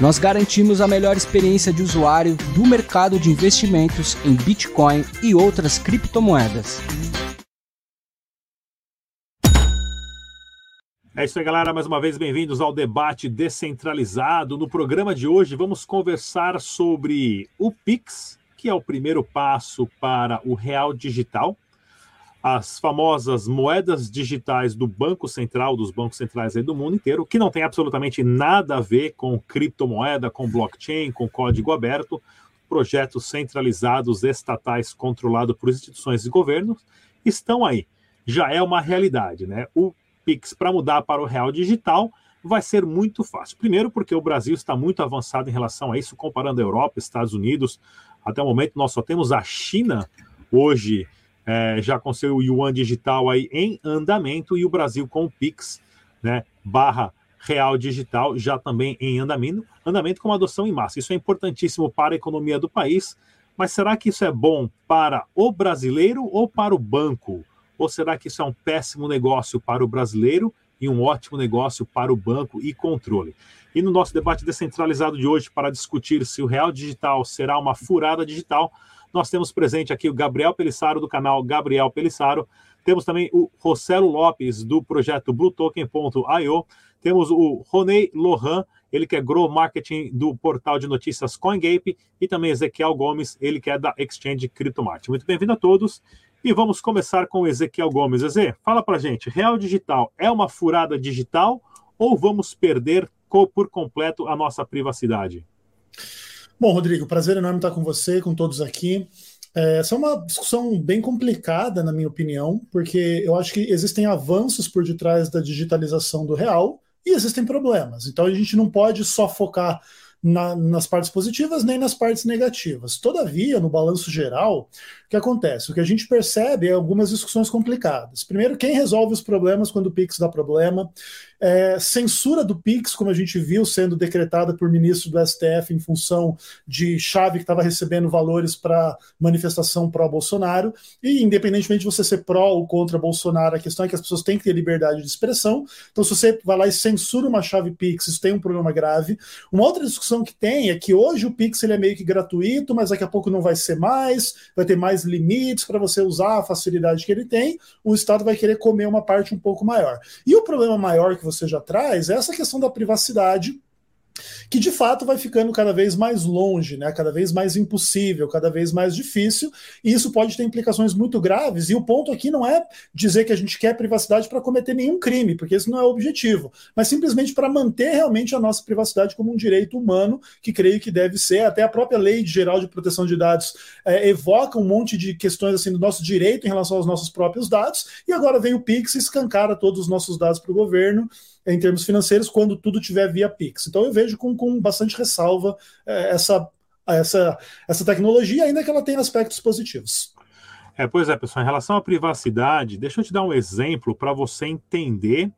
Nós garantimos a melhor experiência de usuário do mercado de investimentos em Bitcoin e outras criptomoedas. É isso aí, galera. Mais uma vez, bem-vindos ao debate descentralizado. No programa de hoje, vamos conversar sobre o Pix, que é o primeiro passo para o real digital, as famosas moedas digitais do Banco Central, dos bancos centrais do mundo inteiro, que não tem absolutamente nada a ver com criptomoeda, com blockchain, com código aberto, projetos centralizados, estatais, controlados por instituições e governos, estão aí. Já é uma realidade, né? O Pix para mudar para o real digital vai ser muito fácil. Primeiro, porque o Brasil está muito avançado em relação a isso, comparando a Europa, Estados Unidos. Até o momento, nós só temos a China hoje é, já com seu yuan digital aí em andamento e o Brasil com o Pix, né, barra real digital já também em andamento, andamento com adoção em massa. Isso é importantíssimo para a economia do país, mas será que isso é bom para o brasileiro ou para o banco? Ou será que isso é um péssimo negócio para o brasileiro e um ótimo negócio para o banco e controle? E no nosso debate descentralizado de hoje, para discutir se o real digital será uma furada digital, nós temos presente aqui o Gabriel Pelissaro, do canal Gabriel Pelissaro. Temos também o Rossello Lopes, do projeto BlueToken.io. Temos o Ronei Lohan, ele que é Grow Marketing do portal de notícias CoinGape. E também Ezequiel Gomes, ele que é da Exchange CryptoMart. Muito bem-vindo a todos. E vamos começar com o Ezequiel Gomes. Eze, fala pra gente, Real Digital é uma furada digital ou vamos perder por completo a nossa privacidade? Bom, Rodrigo, prazer enorme estar com você, com todos aqui. É, essa é uma discussão bem complicada, na minha opinião, porque eu acho que existem avanços por detrás da digitalização do real e existem problemas. Então a gente não pode só focar na, nas partes positivas nem nas partes negativas. Todavia, no balanço geral, o que acontece? O que a gente percebe é algumas discussões complicadas. Primeiro, quem resolve os problemas quando o Pix dá problema? É, censura do Pix, como a gente viu sendo decretada por ministro do STF em função de chave que estava recebendo valores para manifestação pró-Bolsonaro. E, independentemente de você ser pró ou contra Bolsonaro, a questão é que as pessoas têm que ter liberdade de expressão. Então, se você vai lá e censura uma chave Pix, isso tem um problema grave. Uma outra discussão que tem é que hoje o Pix ele é meio que gratuito, mas daqui a pouco não vai ser mais, vai ter mais limites para você usar a facilidade que ele tem. O Estado vai querer comer uma parte um pouco maior. E o problema maior que você já traz é essa questão da privacidade que de fato vai ficando cada vez mais longe, né? cada vez mais impossível, cada vez mais difícil, e isso pode ter implicações muito graves. E o ponto aqui não é dizer que a gente quer privacidade para cometer nenhum crime, porque esse não é o objetivo, mas simplesmente para manter realmente a nossa privacidade como um direito humano, que creio que deve ser. Até a própria Lei Geral de Proteção de Dados é, evoca um monte de questões assim do nosso direito em relação aos nossos próprios dados, e agora vem o Pix escancara todos os nossos dados para o governo em termos financeiros quando tudo tiver via Pix. Então eu vejo com, com bastante ressalva é, essa, essa, essa tecnologia, ainda que ela tenha aspectos positivos. É, pois é, pessoal, em relação à privacidade, deixa eu te dar um exemplo para você entender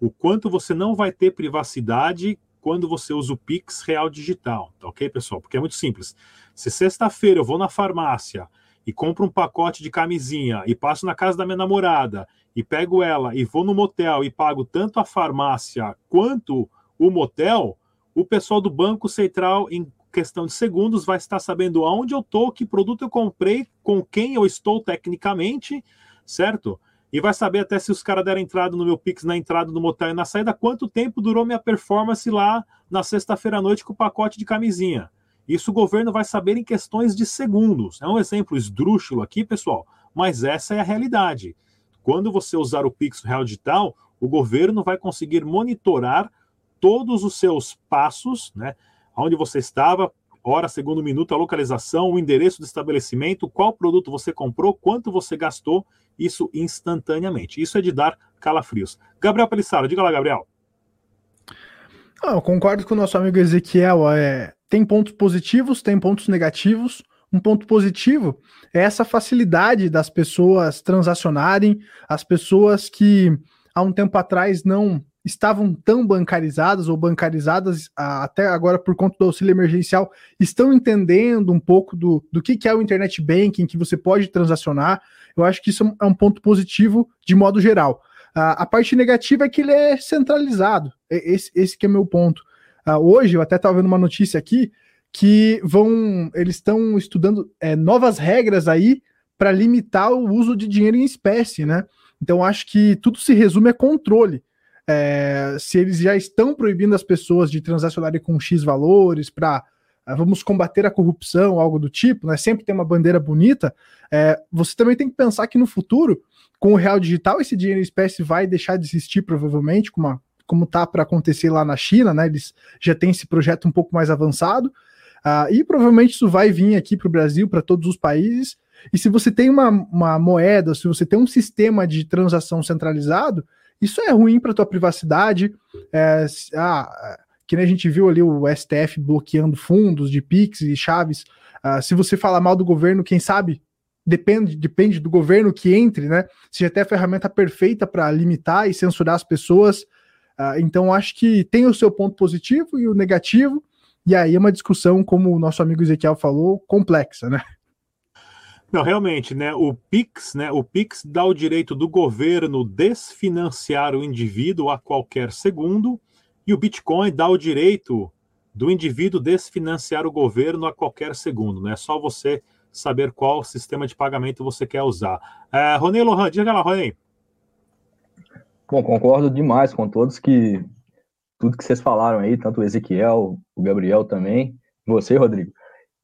o quanto você não vai ter privacidade quando você usa o Pix Real Digital, tá ok, pessoal? Porque é muito simples. Se sexta-feira eu vou na farmácia e compro um pacote de camisinha e passo na casa da minha namorada e pego ela e vou no motel e pago tanto a farmácia quanto o motel, o pessoal do Banco Central, em questão de segundos, vai estar sabendo aonde eu estou, que produto eu comprei, com quem eu estou tecnicamente, certo? E vai saber até se os caras deram entrada no meu Pix na entrada do motel e na saída, quanto tempo durou minha performance lá na sexta-feira à noite com o pacote de camisinha. Isso o governo vai saber em questões de segundos. É um exemplo esdrúxulo aqui, pessoal, mas essa é a realidade. Quando você usar o Pix Real Digital, o governo vai conseguir monitorar todos os seus passos, né? Onde você estava, hora, segundo, minuto, a localização, o endereço do estabelecimento, qual produto você comprou, quanto você gastou, isso instantaneamente. Isso é de dar calafrios. Gabriel Pelissaro, diga lá, Gabriel. Ah, eu concordo com o nosso amigo Ezequiel. É, tem pontos positivos, tem pontos negativos. Um ponto positivo é essa facilidade das pessoas transacionarem, as pessoas que há um tempo atrás não estavam tão bancarizadas ou bancarizadas até agora por conta do auxílio emergencial, estão entendendo um pouco do, do que, é o internet banking, que você pode transacionar. Eu acho que isso é um ponto positivo de modo geral. a parte negativa é que ele é centralizado. Esse, esse que é meu ponto. Hoje, eu até estava vendo uma notícia aqui que vão. Eles estão estudando é, novas regras aí para limitar o uso de dinheiro em espécie, né? Então acho que tudo se resume a controle é, se eles já estão proibindo as pessoas de transacionarem com X valores para é, vamos combater a corrupção, algo do tipo, né? Sempre tem uma bandeira bonita. É, você também tem que pensar que no futuro, com o real digital, esse dinheiro em espécie vai deixar de existir, provavelmente, como, como tá para acontecer lá na China, né? Eles já têm esse projeto um pouco mais avançado. Uh, e provavelmente isso vai vir aqui para o Brasil, para todos os países. E se você tem uma, uma moeda, se você tem um sistema de transação centralizado, isso é ruim para tua privacidade. É, ah, que nem a gente viu ali o STF bloqueando fundos de Pix e chaves. Ah, se você falar mal do governo, quem sabe depende, depende do governo que entre, né? Seja até a ferramenta perfeita para limitar e censurar as pessoas. Ah, então, acho que tem o seu ponto positivo e o negativo. E aí é uma discussão, como o nosso amigo Ezequiel falou, complexa, né? Não, realmente, né? O Pix, né? O Pix dá o direito do governo desfinanciar o indivíduo a qualquer segundo, e o Bitcoin dá o direito do indivíduo desfinanciar o governo a qualquer segundo, né? É só você saber qual sistema de pagamento você quer usar. É, Ronei Lohan, diga lá, Ronei. Bom, concordo demais com todos que tudo que vocês falaram aí, tanto o Ezequiel, o Gabriel também, você, Rodrigo.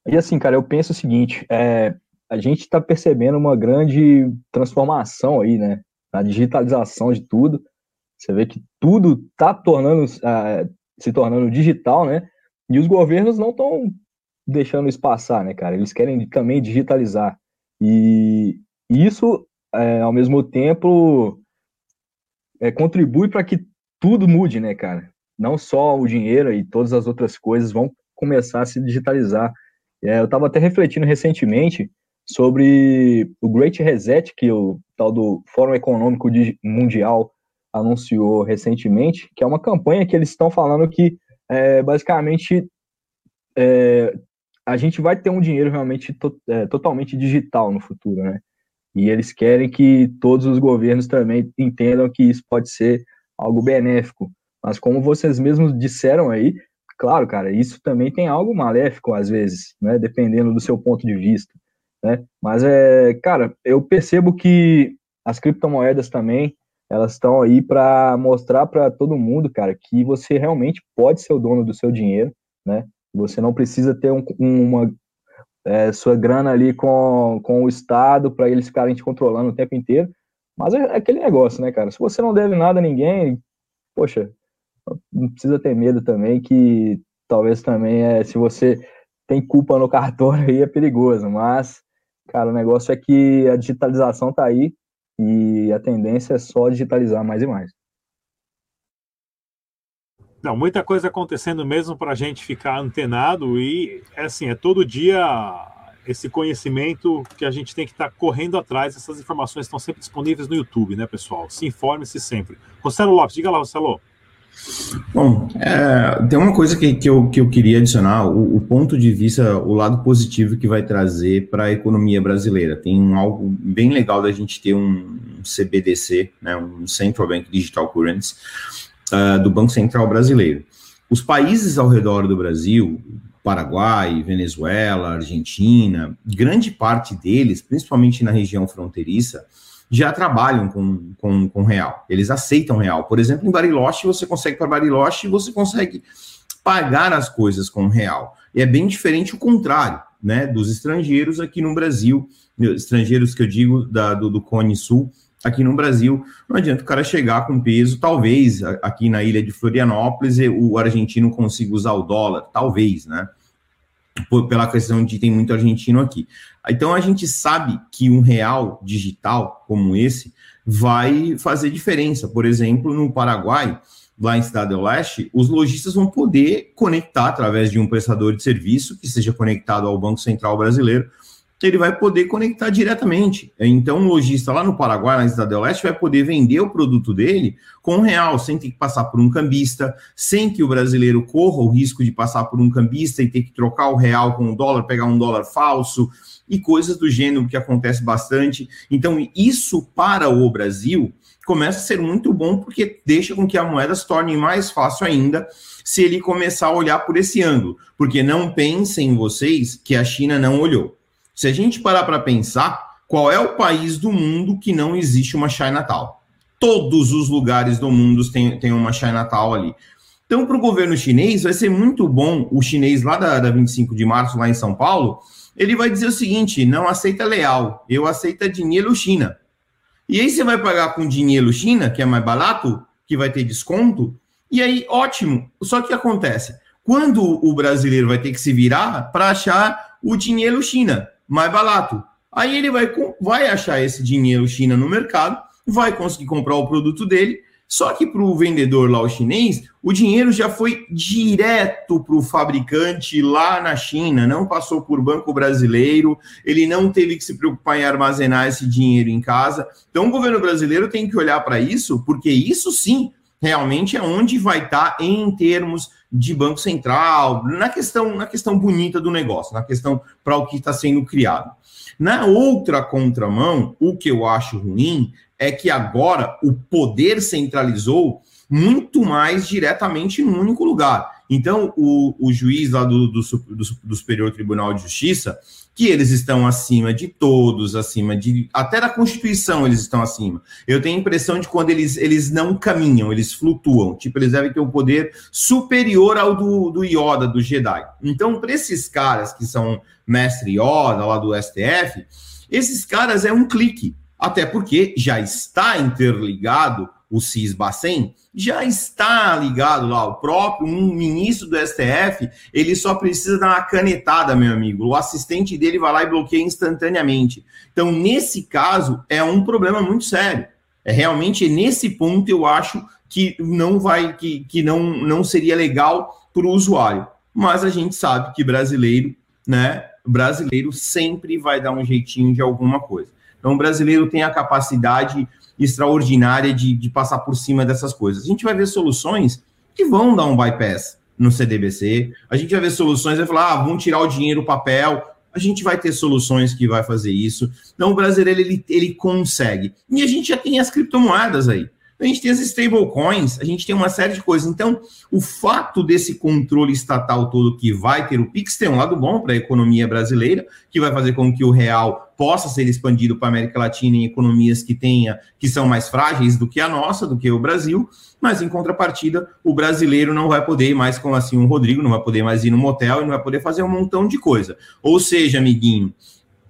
E assim, cara, eu penso o seguinte, é, a gente está percebendo uma grande transformação aí, né? Na digitalização de tudo. Você vê que tudo está tornando, uh, se tornando digital, né? E os governos não estão deixando isso passar, né, cara? Eles querem também digitalizar. E isso, é, ao mesmo tempo, é, contribui para que tudo mude, né, cara? Não só o dinheiro e todas as outras coisas vão começar a se digitalizar. É, eu estava até refletindo recentemente sobre o Great Reset, que o tal do Fórum Econômico Mundial anunciou recentemente, que é uma campanha que eles estão falando que é, basicamente é, a gente vai ter um dinheiro realmente to, é, totalmente digital no futuro, né? E eles querem que todos os governos também entendam que isso pode ser algo benéfico. Mas como vocês mesmos disseram aí, claro, cara, isso também tem algo maléfico às vezes, né? Dependendo do seu ponto de vista né? Mas é, cara, eu percebo que as criptomoedas também elas estão aí para mostrar para todo mundo, cara, que você realmente pode ser o dono do seu dinheiro, né? Você não precisa ter um, uma é, sua grana ali com, com o Estado para eles ficarem te controlando o tempo inteiro. Mas é, aquele negócio, né, cara? Se você não deve nada a ninguém, poxa, não precisa ter medo também que talvez também é se você tem culpa no cartório aí é perigoso, mas Cara, o negócio é que a digitalização tá aí e a tendência é só digitalizar mais e mais. Não, muita coisa acontecendo mesmo para a gente ficar antenado e é assim, é todo dia esse conhecimento que a gente tem que estar tá correndo atrás. Essas informações estão sempre disponíveis no YouTube, né, pessoal? Se informe-se sempre. Rossello Lopes, diga lá, Rossello. Bom, é, tem uma coisa que, que, eu, que eu queria adicionar, o, o, ponto de vista, o lado positivo que vai trazer para a economia brasileira. Tem algo bem legal da gente ter um CBDC, né, um Central Bank Digital Currency, uh, do Banco Central Brasileiro. Os países ao redor do Brasil, Paraguai, Venezuela, Argentina, grande parte deles, principalmente na região fronteiriça, já trabalham com, com, com real. Eles aceitam real. Por exemplo, em Bariloche, você consegue para Bariloche você consegue pagar as coisas com real. E é bem diferente o contrário, né, dos estrangeiros aqui no Brasil, estrangeiros que eu digo da, do, do Cone Sul, aqui no Brasil, não adianta o cara chegar com peso, talvez aqui na ilha de Florianópolis o argentino consiga usar o dólar, talvez, né? Por, pela questão de tem muito argentino aqui. Então a gente sabe que um real digital como esse vai fazer diferença. Por exemplo, no Paraguai, lá em Cidade do Leste, os lojistas vão poder conectar através de um prestador de serviço que seja conectado ao Banco Central Brasileiro ele vai poder conectar diretamente. Então, um lojista lá no Paraguai, na Cidade do Leste, vai poder vender o produto dele com real, sem ter que passar por um cambista, sem que o brasileiro corra o risco de passar por um cambista e ter que trocar o real com o dólar, pegar um dólar falso e coisas do gênero que acontece bastante. Então, isso para o Brasil começa a ser muito bom porque deixa com que a moeda se torne mais fácil ainda se ele começar a olhar por esse ângulo. Porque não pensem vocês que a China não olhou. Se a gente parar para pensar, qual é o país do mundo que não existe uma Chinatown? Todos os lugares do mundo têm, têm uma Chinatown ali. Então, para o governo chinês, vai ser muito bom o chinês lá da, da 25 de março, lá em São Paulo, ele vai dizer o seguinte: não aceita leal, eu aceito dinheiro China. E aí você vai pagar com dinheiro China, que é mais barato, que vai ter desconto, e aí ótimo. Só que acontece, quando o brasileiro vai ter que se virar para achar o dinheiro China, mais barato. Aí ele vai, vai achar esse dinheiro China no mercado, vai conseguir comprar o produto dele. Só que para o vendedor lá, o chinês, o dinheiro já foi direto para o fabricante lá na China, não passou por banco brasileiro, ele não teve que se preocupar em armazenar esse dinheiro em casa. Então, o governo brasileiro tem que olhar para isso, porque isso sim realmente é onde vai estar tá em termos de Banco Central, na questão, na questão bonita do negócio, na questão para o que está sendo criado. Na outra contramão, o que eu acho ruim é que agora o poder centralizou muito mais diretamente num único lugar. Então, o, o juiz lá do, do, do, do Superior Tribunal de Justiça, que eles estão acima de todos, acima de. Até da Constituição eles estão acima. Eu tenho a impressão de quando eles, eles não caminham, eles flutuam. Tipo, eles devem ter um poder superior ao do, do Yoda, do Jedi. Então, para esses caras que são mestre Yoda lá do STF, esses caras é um clique. Até porque já está interligado o CIS-Bacen, já está ligado lá, o próprio um ministro do STF, ele só precisa dar uma canetada, meu amigo. O assistente dele vai lá e bloqueia instantaneamente. Então, nesse caso, é um problema muito sério. É realmente nesse ponto eu acho que não vai, que, que não, não seria legal para o usuário. Mas a gente sabe que brasileiro, né? Brasileiro sempre vai dar um jeitinho de alguma coisa. Então, o brasileiro tem a capacidade extraordinária de, de passar por cima dessas coisas. A gente vai ver soluções que vão dar um bypass no CDBC, a gente vai ver soluções, vai falar, ah, vão tirar o dinheiro, o papel, a gente vai ter soluções que vai fazer isso. Então, o brasileiro, ele, ele consegue. E a gente já tem as criptomoedas aí. A gente tem as stablecoins, a gente tem uma série de coisas. Então, o fato desse controle estatal todo que vai ter o Pix tem um lado bom para a economia brasileira, que vai fazer com que o real possa ser expandido para a América Latina em economias que tenha, que são mais frágeis do que a nossa, do que o Brasil, mas em contrapartida, o brasileiro não vai poder mais, como assim, o Rodrigo não vai poder mais ir no motel e não vai poder fazer um montão de coisa. Ou seja, amiguinho,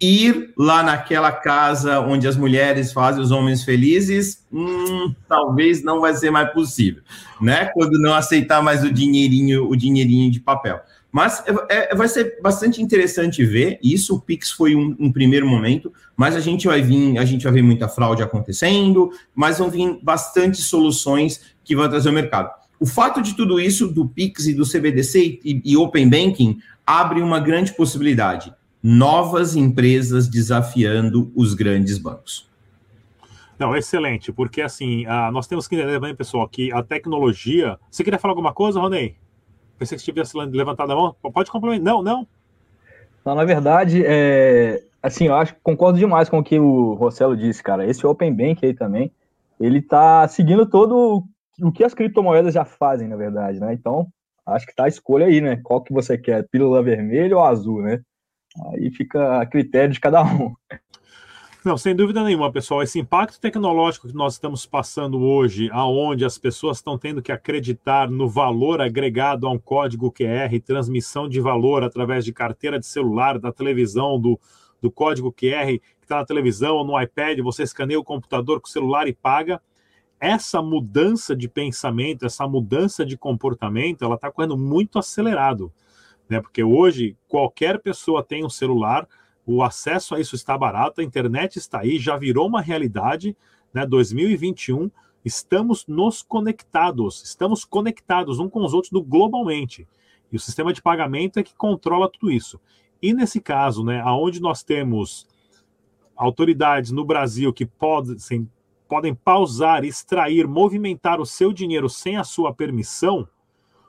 ir lá naquela casa onde as mulheres fazem os homens felizes, hum, talvez não vai ser mais possível, né? Quando não aceitar mais o dinheirinho, o dinheirinho de papel. Mas é, é, vai ser bastante interessante ver isso. O Pix foi um, um, primeiro momento, mas a gente vai vir, a gente vai ver muita fraude acontecendo, mas vão vir bastante soluções que vão trazer o mercado. O fato de tudo isso, do Pix e do CBDC e, e Open Banking, abre uma grande possibilidade novas empresas desafiando os grandes bancos. Não, excelente, porque assim, a, nós temos que entender também, pessoal, que a tecnologia. Você queria falar alguma coisa, Ronei? Pensei que tivesse levantado a mão. Pode complementar. Não, não. Não, na verdade, é, assim, eu acho que concordo demais com o que o Rossello disse, cara. Esse Open Bank aí também, ele tá seguindo todo o que as criptomoedas já fazem, na verdade, né? Então, acho que tá a escolha aí, né? Qual que você quer, pílula vermelha ou azul, né? Aí fica a critério de cada um. Não, sem dúvida nenhuma, pessoal. Esse impacto tecnológico que nós estamos passando hoje, aonde as pessoas estão tendo que acreditar no valor agregado a um código QR, transmissão de valor através de carteira de celular, da televisão, do, do código QR que está na televisão ou no iPad, você escaneia o computador com o celular e paga. Essa mudança de pensamento, essa mudança de comportamento, ela está correndo muito acelerado né? Porque hoje qualquer pessoa tem um celular, o acesso a isso está barato, a internet está aí, já virou uma realidade, né? 2021 estamos nos conectados, estamos conectados um com os outros do globalmente. E o sistema de pagamento é que controla tudo isso. E nesse caso, né, aonde nós temos autoridades no Brasil que podem, podem pausar, extrair, movimentar o seu dinheiro sem a sua permissão,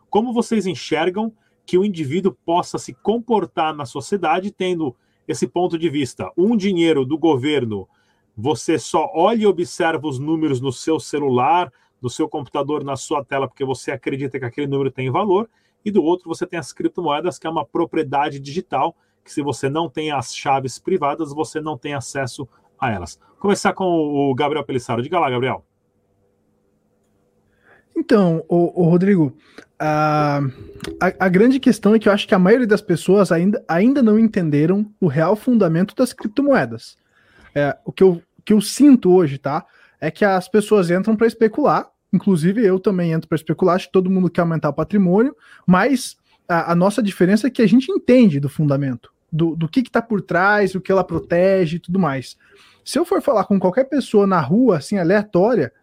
como vocês enxergam que o indivíduo possa se comportar na sociedade tendo esse ponto de vista? Um dinheiro do governo, você só olha e observa os números no seu celular, no seu computador, na sua tela, porque você acredita que aquele número tem valor, e do outro você tem as criptomoedas, que é uma propriedade digital, que se você não tem as chaves privadas, você não tem acesso a elas. Começar com o Gabriel Pelissaro. Diga lá, Gabriel. Então, o Rodrigo, a, a, a, grande questão é que eu acho que a maioria das pessoas ainda, ainda não entenderam o real fundamento das criptomoedas. É, o, que eu, que eu sinto hoje, tá? É que as pessoas entram para especular, inclusive eu também entro para especular, acho que todo mundo quer aumentar o patrimônio, mas a, a nossa diferença é que a gente entende do fundamento, do, do que está por trás, o que ela protege e tudo mais. Se eu for falar com qualquer pessoa na rua, assim, aleatória,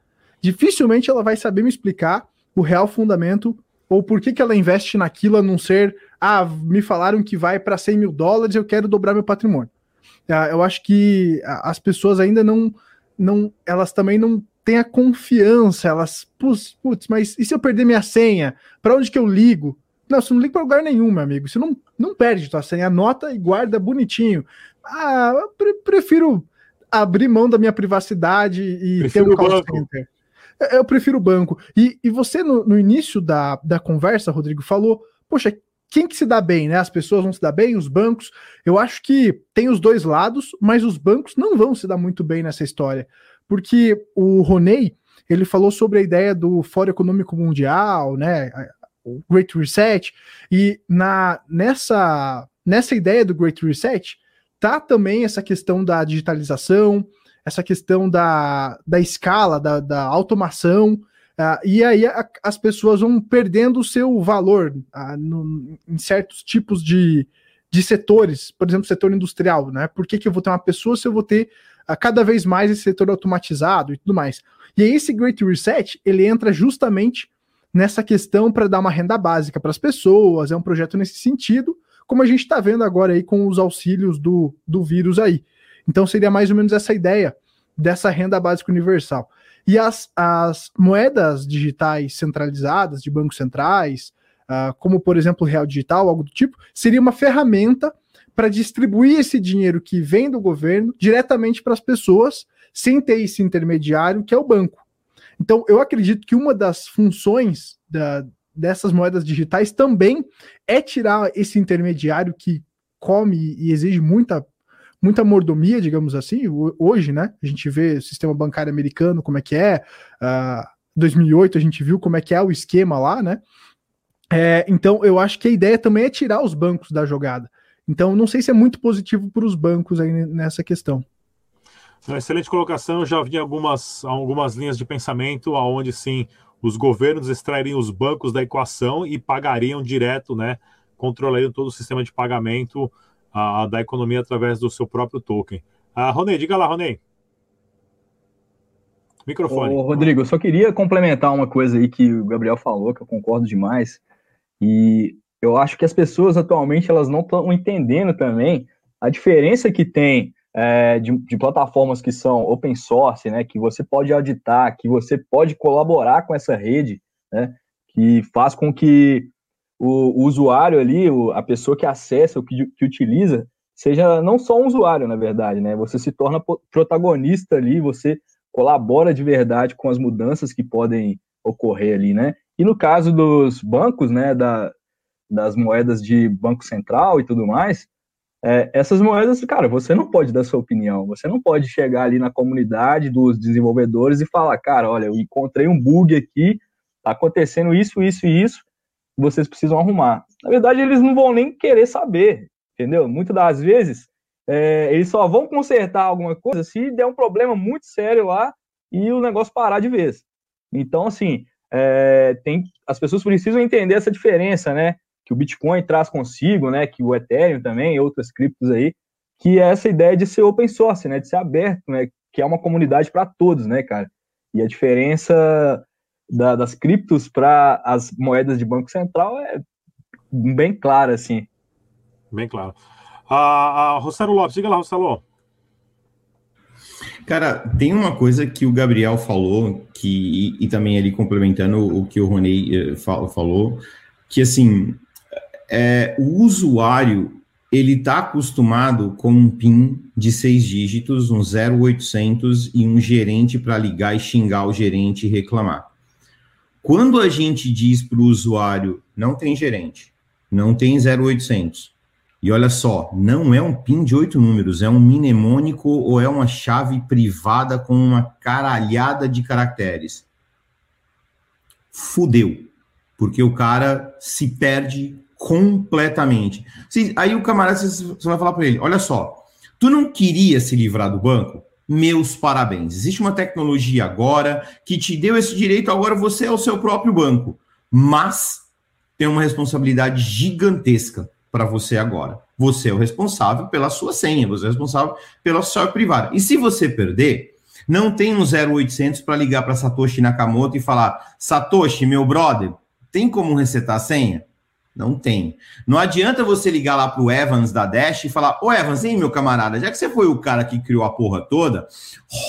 dificilmente ela vai saber me explicar o real fundamento ou por que, que ela investe naquilo a não ser, ah, me falaram que vai para 100 mil dólares, eu quero dobrar meu patrimônio. Ah, eu acho que as pessoas ainda não, não, elas também não têm a confiança, elas, putz, putz mas e se eu perder minha senha? Para onde que eu ligo? Não, você não liga para lugar nenhum, meu amigo. Você não, não perde tua senha, anota e guarda bonitinho. Ah, eu pre prefiro abrir mão da minha privacidade e prefiro ter um call center. Eu prefiro o banco. E, e você, no, no, início da, da conversa, Rodrigo, falou: poxa, quem que se dá bem, né? As pessoas vão se dar bem, os bancos. Eu acho que tem os dois lados, mas os bancos não vão se dar muito bem nessa história. Porque o Roney, ele falou sobre a ideia do Fórum Econômico Mundial, né? O Great Reset, e na, nessa, nessa ideia do Great Reset, tá também essa questão da digitalização, essa questão da, da escala, da, da automação, uh, e aí a, as pessoas vão perdendo o seu valor uh, no, em certos tipos de, de setores, por exemplo, setor industrial, né? Por que, que eu vou ter uma pessoa se eu vou ter uh, cada vez mais esse setor automatizado e tudo mais? E aí esse Great Reset, ele entra justamente nessa questão para dar uma renda básica para as pessoas, é um projeto nesse sentido, como a gente está vendo agora aí com os auxílios do, do vírus aí. Então seria mais ou menos essa ideia dessa renda básica universal. E as, as moedas digitais centralizadas de bancos centrais, uh, como por exemplo o Real Digital, algo do tipo, seria uma ferramenta para distribuir esse dinheiro que vem do governo diretamente para as pessoas, sem ter esse intermediário que é o banco. Então, eu acredito que uma das funções da, dessas moedas digitais também é tirar esse intermediário que come e exige muita muita mordomia, digamos assim, hoje, né? A gente vê o sistema bancário americano, como é que é. Uh, 2008 a gente viu como é que é o esquema lá, né? É, então eu acho que a ideia também é tirar os bancos da jogada. Então não sei se é muito positivo para os bancos aí nessa questão. Excelente colocação. Eu já vi algumas, algumas linhas de pensamento aonde sim os governos extrairiam os bancos da equação e pagariam direto, né? Controlariam todo o sistema de pagamento uh, da economia através do seu próprio token. Uh, Ronei, diga lá, Ronei. Microfone. Ô, Rodrigo, eu só queria complementar uma coisa aí que o Gabriel falou, que eu concordo demais. E eu acho que as pessoas atualmente elas não estão entendendo também a diferença que tem é, de, de, plataformas que são open source, né, que você pode auditar, que você pode colaborar com essa rede, né, que faz com que o, o usuário ali, o, a pessoa que acessa, o que, que utiliza, seja não só um usuário, na verdade, né, você se torna protagonista ali, você colabora de verdade com as mudanças que podem ocorrer ali, né, e no caso dos bancos, né, da, das moedas de banco central e tudo mais, é, essas moedas, cara, você não pode dar sua opinião, você não pode chegar ali na comunidade dos desenvolvedores e falar, cara, olha, eu encontrei um bug aqui, tá acontecendo isso, isso e isso, vocês precisam arrumar. Na verdade, eles não vão nem querer saber, entendeu? Muitas das vezes, é, eles só vão consertar alguma coisa se der um problema muito sério lá e o negócio parar de vez. Então, assim, é, tem, as pessoas precisam entender essa diferença, né? que o Bitcoin traz consigo, né, que o Ethereum também, outras criptos aí, que é essa ideia de ser open source, né, de ser aberto, né, que é uma comunidade para todos, né, cara. E a diferença da, das criptos para as moedas de Banco Central é bem clara, assim. Bem claro. A, a Rossaro Lopes, diga lá, Rossaro. Cara, tem uma coisa que o Gabriel falou, que, e, e também ali complementando o que o Ronei eh, falou, que assim, é, o usuário ele está acostumado com um PIN de seis dígitos, um 0800 e um gerente para ligar e xingar o gerente e reclamar. Quando a gente diz para o usuário, não tem gerente, não tem 0800, e olha só, não é um PIN de oito números, é um mnemônico ou é uma chave privada com uma caralhada de caracteres. Fudeu. Porque o cara se perde completamente. Aí o camarada, você vai falar para ele: olha só, tu não queria se livrar do banco? Meus parabéns. Existe uma tecnologia agora que te deu esse direito, agora você é o seu próprio banco. Mas tem uma responsabilidade gigantesca para você agora. Você é o responsável pela sua senha, você é o responsável pela sua privada. E se você perder, não tem um 0800 para ligar para Satoshi Nakamoto e falar: Satoshi, meu brother, tem como resetar a senha? Não tem. Não adianta você ligar lá para o Evans da Dash e falar: Ô Evans, hein, meu camarada, já que você foi o cara que criou a porra toda,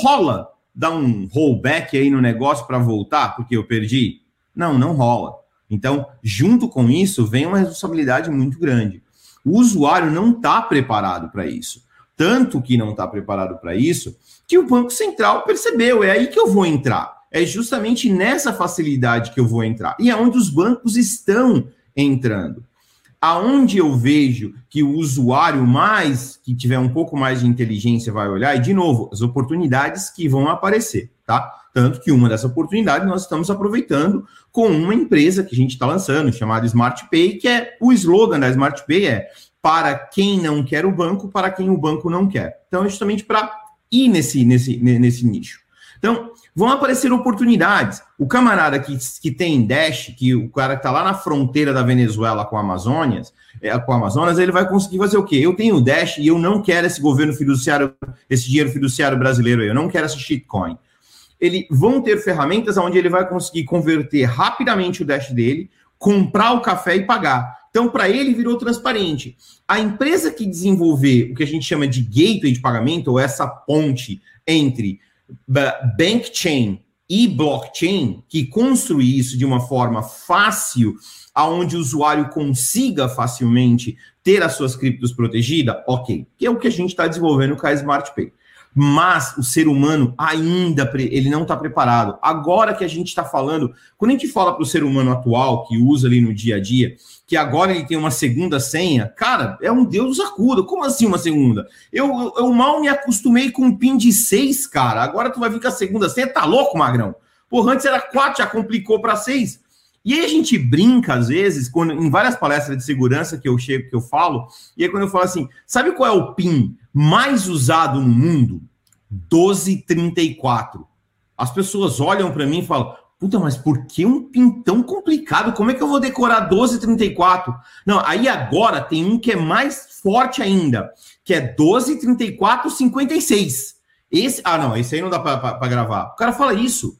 rola, dá um rollback aí no negócio para voltar, porque eu perdi? Não, não rola. Então, junto com isso, vem uma responsabilidade muito grande. O usuário não está preparado para isso. Tanto que não está preparado para isso, que o Banco Central percebeu. É aí que eu vou entrar. É justamente nessa facilidade que eu vou entrar. E é onde os bancos estão entrando. Aonde eu vejo que o usuário mais, que tiver um pouco mais de inteligência, vai olhar, e de novo, as oportunidades que vão aparecer, tá? Tanto que uma dessas oportunidades nós estamos aproveitando com uma empresa que a gente está lançando, chamada Smart Pay, que é o slogan da Smart Pay é para quem não quer o banco, para quem o banco não quer. Então, é justamente para ir nesse, nesse, nesse nicho. Então, vão aparecer oportunidades. O camarada que, que tem Dash, que o cara que está lá na fronteira da Venezuela com a Amazônia, é, com a Amazonas, ele vai conseguir fazer o quê? Eu tenho Dash e eu não quero esse governo fiduciário, esse dinheiro fiduciário brasileiro, eu não quero essa shitcoin ele vão ter ferramentas onde ele vai conseguir converter rapidamente o Dash dele, comprar o café e pagar. Então, para ele, virou transparente. A empresa que desenvolver o que a gente chama de gateway de pagamento, ou essa ponte entre bank chain e blockchain, que construir isso de uma forma fácil, aonde o usuário consiga facilmente ter as suas criptos protegidas, ok. Que é o que a gente está desenvolvendo com a Smart Pay mas o ser humano ainda ele não está preparado. Agora que a gente está falando, quando a gente fala para o ser humano atual que usa ali no dia a dia, que agora ele tem uma segunda senha, cara, é um Deus acuda. Como assim uma segunda? Eu, eu, eu mal me acostumei com um PIN de seis, cara. Agora tu vai a segunda senha, tá louco, Magrão? Porra, antes era quatro, já complicou para seis. E aí a gente brinca, às vezes, quando, em várias palestras de segurança que eu chego, que eu falo, e aí quando eu falo assim, sabe qual é o PIN mais usado no mundo? 1234. As pessoas olham para mim e falam, puta, mas por que um PIN tão complicado? Como é que eu vou decorar 1234? Não, aí agora tem um que é mais forte ainda, que é 123456. Esse, ah, não, esse aí não dá para gravar. O cara fala isso.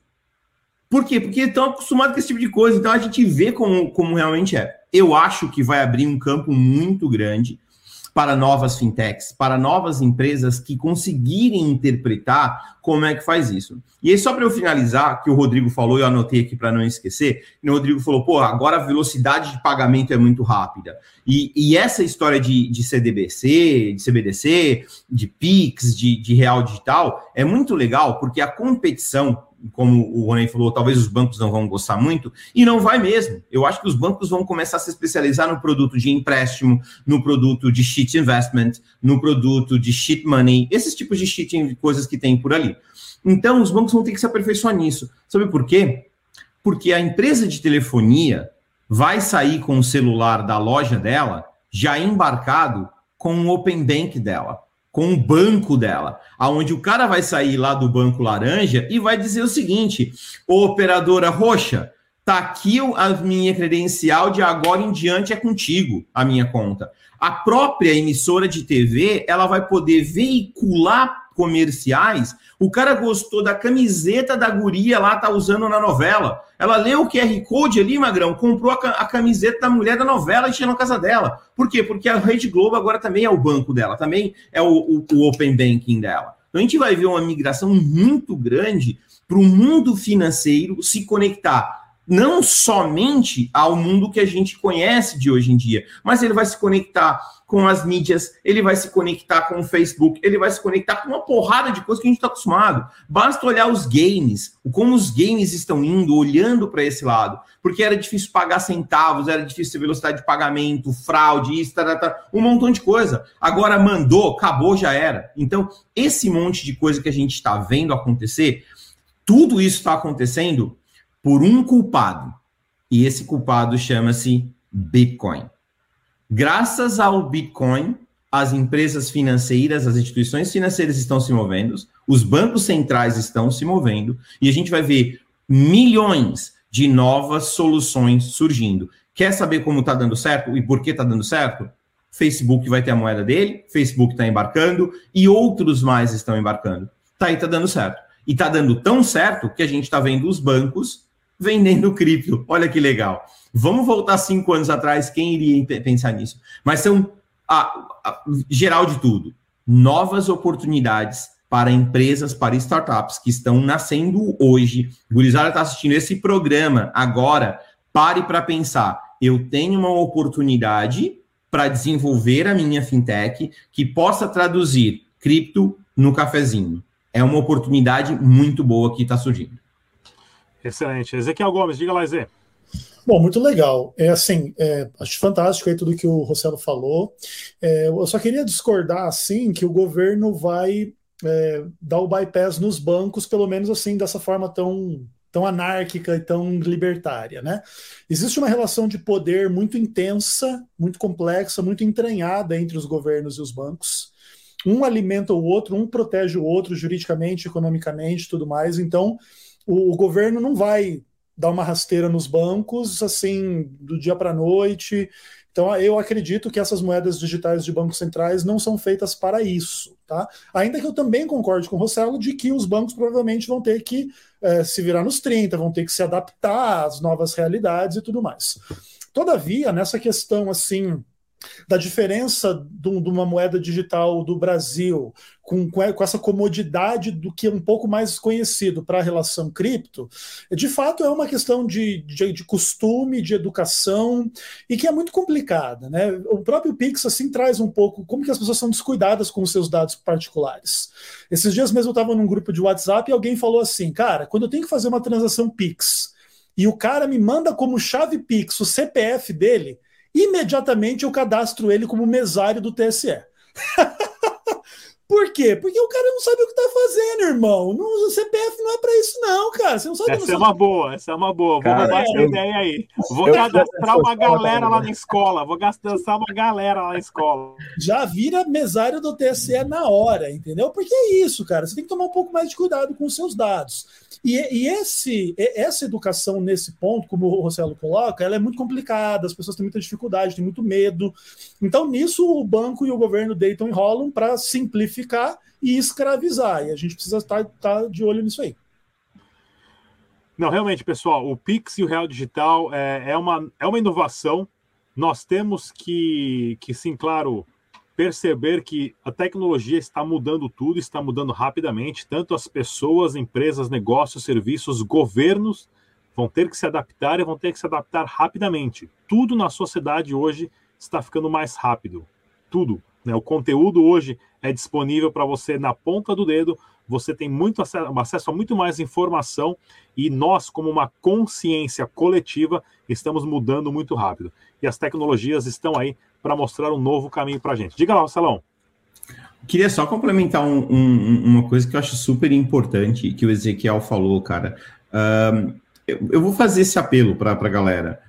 Por quê? Porque estão acostumados com esse tipo de coisa. Então a gente vê como, como realmente é. Eu acho que vai abrir um campo muito grande para novas fintechs, para novas empresas que conseguirem interpretar como é que faz isso. E aí, só para eu finalizar, que o Rodrigo falou, eu anotei aqui para não esquecer, o Rodrigo falou, pô, agora a velocidade de pagamento é muito rápida. E, e essa história de, de CDBC, de CBDC, de PIX, de, de real digital, é muito legal, porque a competição como o Rony falou, talvez os bancos não vão gostar muito, e não vai mesmo. Eu acho que os bancos vão começar a se especializar no produto de empréstimo, no produto de shit investment, no produto de shit money, esses tipos de shit coisas que tem por ali. Então, os bancos vão ter que se aperfeiçoar nisso. Sabe por quê? Porque a empresa de telefonia vai sair com o celular da loja dela já embarcado com o Open Bank dela com o banco dela, aonde o cara vai sair lá do banco laranja e vai dizer o seguinte: operadora roxa, tá aqui a minha credencial de agora em diante é contigo, a minha conta. A própria emissora de TV, ela vai poder veicular comerciais, o cara gostou da camiseta da guria lá, tá usando na novela. Ela leu o QR Code ali, Magrão, comprou a, camiseta da mulher da novela e tinha na casa dela. Por quê? Porque a Rede Globo agora também é o banco dela, também é o, o, o Open Banking dela. Então a gente vai ver uma migração muito grande para o mundo financeiro se conectar não somente ao mundo que a gente conhece de hoje em dia, mas ele vai se conectar com as mídias, ele vai se conectar com o Facebook, ele vai se conectar com uma porrada de coisas que a gente está acostumado. Basta olhar os games, como os games estão indo, olhando para esse lado, porque era difícil pagar centavos, era difícil velocidade de pagamento, fraude, isso, tá, tá, um montão de coisa. Agora mandou, acabou, já era. Então, esse monte de coisa que a gente está vendo acontecer, tudo isso está acontecendo por um culpado. E esse culpado chama-se Bitcoin. Graças ao Bitcoin, as empresas financeiras, as instituições financeiras estão se movendo, os bancos centrais estão se movendo, e a gente vai ver milhões de novas soluções surgindo. Quer saber como está dando certo e por que está dando certo? Facebook vai ter a moeda dele, Facebook está embarcando e outros mais estão embarcando. Tá aí, tá dando certo. E tá dando tão certo que a gente está vendo os bancos vendendo cripto. Olha que legal. Vamos voltar cinco anos atrás, quem iria pensar nisso? Mas são a, a, geral de tudo, novas oportunidades para empresas, para startups que estão nascendo hoje. Gurizada está assistindo esse programa agora. Pare para pensar. Eu tenho uma oportunidade para desenvolver a minha fintech que possa traduzir cripto no cafezinho. É uma oportunidade muito boa que está surgindo. Excelente. Ezequiel Gomes, diga lá, Zé. Bom, muito legal. É assim, é, acho fantástico aí tudo que o Rossello falou. É, eu só queria discordar assim que o governo vai é, dar o bypass nos bancos, pelo menos assim, dessa forma tão tão anárquica e tão libertária, né? Existe uma relação de poder muito intensa, muito complexa, muito entranhada entre os governos e os bancos. Um alimenta o outro, um protege o outro juridicamente, economicamente, tudo mais. Então, o, o governo não vai dar uma rasteira nos bancos assim do dia para a noite. Então, eu acredito que essas moedas digitais de bancos centrais não são feitas para isso, tá? Ainda que eu também concorde com o Rossello de que os bancos provavelmente vão ter que é, se virar nos 30, vão ter que se adaptar às novas realidades e tudo mais. Todavia, nessa questão assim da diferença de uma moeda digital do Brasil com, com essa comodidade do que é um pouco mais conhecido para a relação cripto, de fato é uma questão de, de, de, costume, de educação e que é muito complicada. Né? O próprio Pix assim traz um pouco como que as pessoas são descuidadas com os seus dados particulares. Esses dias mesmo eu estava num grupo de WhatsApp e alguém falou assim, cara, quando eu tenho que fazer uma transação Pix e o cara me manda como chave Pix o CPF dele, imediatamente eu cadastro ele como mesário do TSE. Por quê? Porque o cara não sabe o que tá fazendo, irmão. o CPF não é para isso, não, cara. Você não sabe. Essa é uma boa, essa é uma boa. Cara, Vou roubar essa ideia aí. Vou eu, cadastrar eu, uma galera lá na escola. Vou cadastrar uma galera lá na escola. Já vira mesário do TSE na hora, entendeu? Porque é isso, cara. Você tem que tomar um pouco mais de cuidado com os seus dados. E, e esse, essa educação nesse ponto, como o Rossello coloca, ela é muito complicada, as pessoas têm muita dificuldade, têm muito medo. Então, nisso, o banco e o governo deitam e enrolam para simplificar e escravizar. E a gente precisa estar, estar de olho nisso aí. Não, realmente, pessoal, o Pix e o Real Digital é, é, uma, é uma inovação. Nós temos que, que, sim, claro, perceber que a tecnologia está mudando tudo, está mudando rapidamente, tanto as pessoas, empresas, negócios, serviços, governos vão ter que se adaptar e vão ter que se adaptar rapidamente. Tudo na sociedade hoje está ficando mais rápido. Tudo. Né? O conteúdo hoje é disponível para você na ponta do dedo, você tem muito acesso, acesso a muito mais informação e nós, como uma consciência coletiva, estamos mudando muito rápido. E as tecnologias estão aí para mostrar um novo caminho para a gente. Diga lá, Salão. Queria só complementar um, um, uma coisa que eu acho super importante que o Ezequiel falou, cara. Um, eu, eu, vou fazer esse apelo para a galera.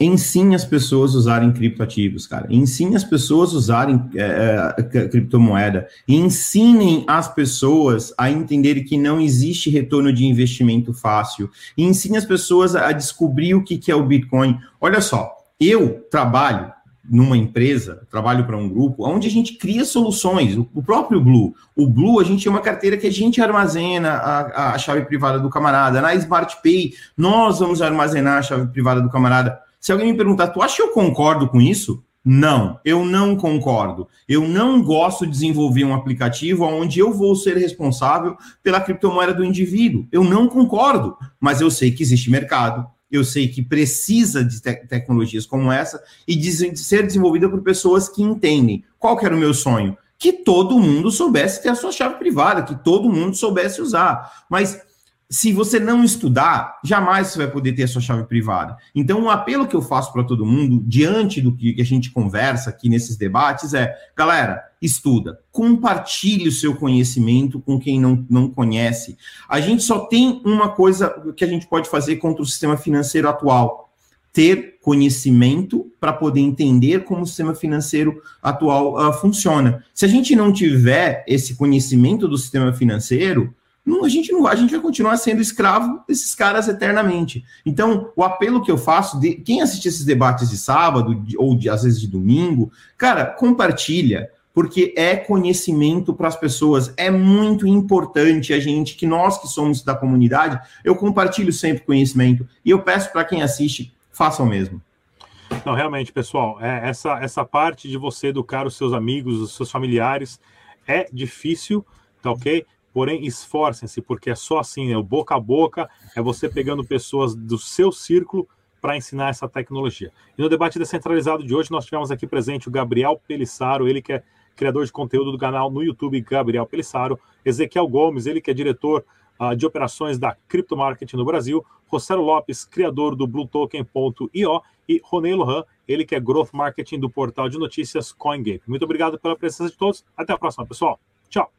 Ensine as pessoas a usarem criptoativos, cara. Ensine as pessoas a usarem é, é, criptomoeda. Ensinem as pessoas a entenderem que não existe retorno de investimento fácil. Ensine as pessoas a descobrir o que, que é o Bitcoin. Olha só, eu trabalho numa empresa, trabalho para um grupo, onde a gente cria soluções. O próprio Blue. O Blue, a gente tem uma carteira que a gente armazena a, a chave privada do camarada. Na Smart Pay, nós vamos armazenar a chave privada do camarada. Se alguém me perguntar, tu acha que eu concordo com isso? Não, eu não concordo. Eu não gosto de desenvolver um aplicativo onde eu vou ser responsável pela criptomoeda do indivíduo. Eu não concordo, mas eu sei que existe mercado, eu sei que precisa de te tecnologias como essa e de, ser desenvolvida por pessoas que entendem. Qual que era o meu sonho? Que todo mundo soubesse ter a sua chave privada, que todo mundo soubesse usar. Mas se você não estudar, jamais você vai poder ter a sua chave privada. Então, um apelo que eu faço para todo mundo, diante do que a gente conversa aqui nesses debates, é: galera, estuda, compartilhe o seu conhecimento com quem não, não conhece. A gente só tem uma coisa que a gente pode fazer contra o sistema financeiro atual: ter conhecimento para poder entender como o sistema financeiro atual uh, funciona. Se a gente não tiver esse conhecimento do sistema financeiro, não, a gente não a gente vai continuar sendo escravo desses caras eternamente. Então, o apelo que eu faço de quem assistir esses debates de sábado de, ou de, às vezes de domingo, cara, compartilha, porque é conhecimento para as pessoas. É muito importante a gente que nós que somos da comunidade, eu compartilho sempre conhecimento e eu peço para quem assiste, faça o mesmo. Não, realmente, pessoal, é, essa essa parte de você educar os seus amigos, os seus familiares é difícil, tá ok? Porém, esforcem-se, porque é só assim, é o boca a boca, é você pegando pessoas do seu círculo para ensinar essa tecnologia. E no debate descentralizado de hoje, nós tivemos aqui presente o Gabriel Pelissaro, ele que é criador de conteúdo do canal no YouTube Gabriel Pelissaro, Ezequiel Gomes, ele que é diretor uh, de operações da Crypto Market no Brasil, Rosero Lopes, criador do BlueToken.io e Ronei Lohan, ele que é Growth Marketing do portal de notícias CoinGate. Muito obrigado pela presença de todos. Até a próxima, pessoal. Tchau.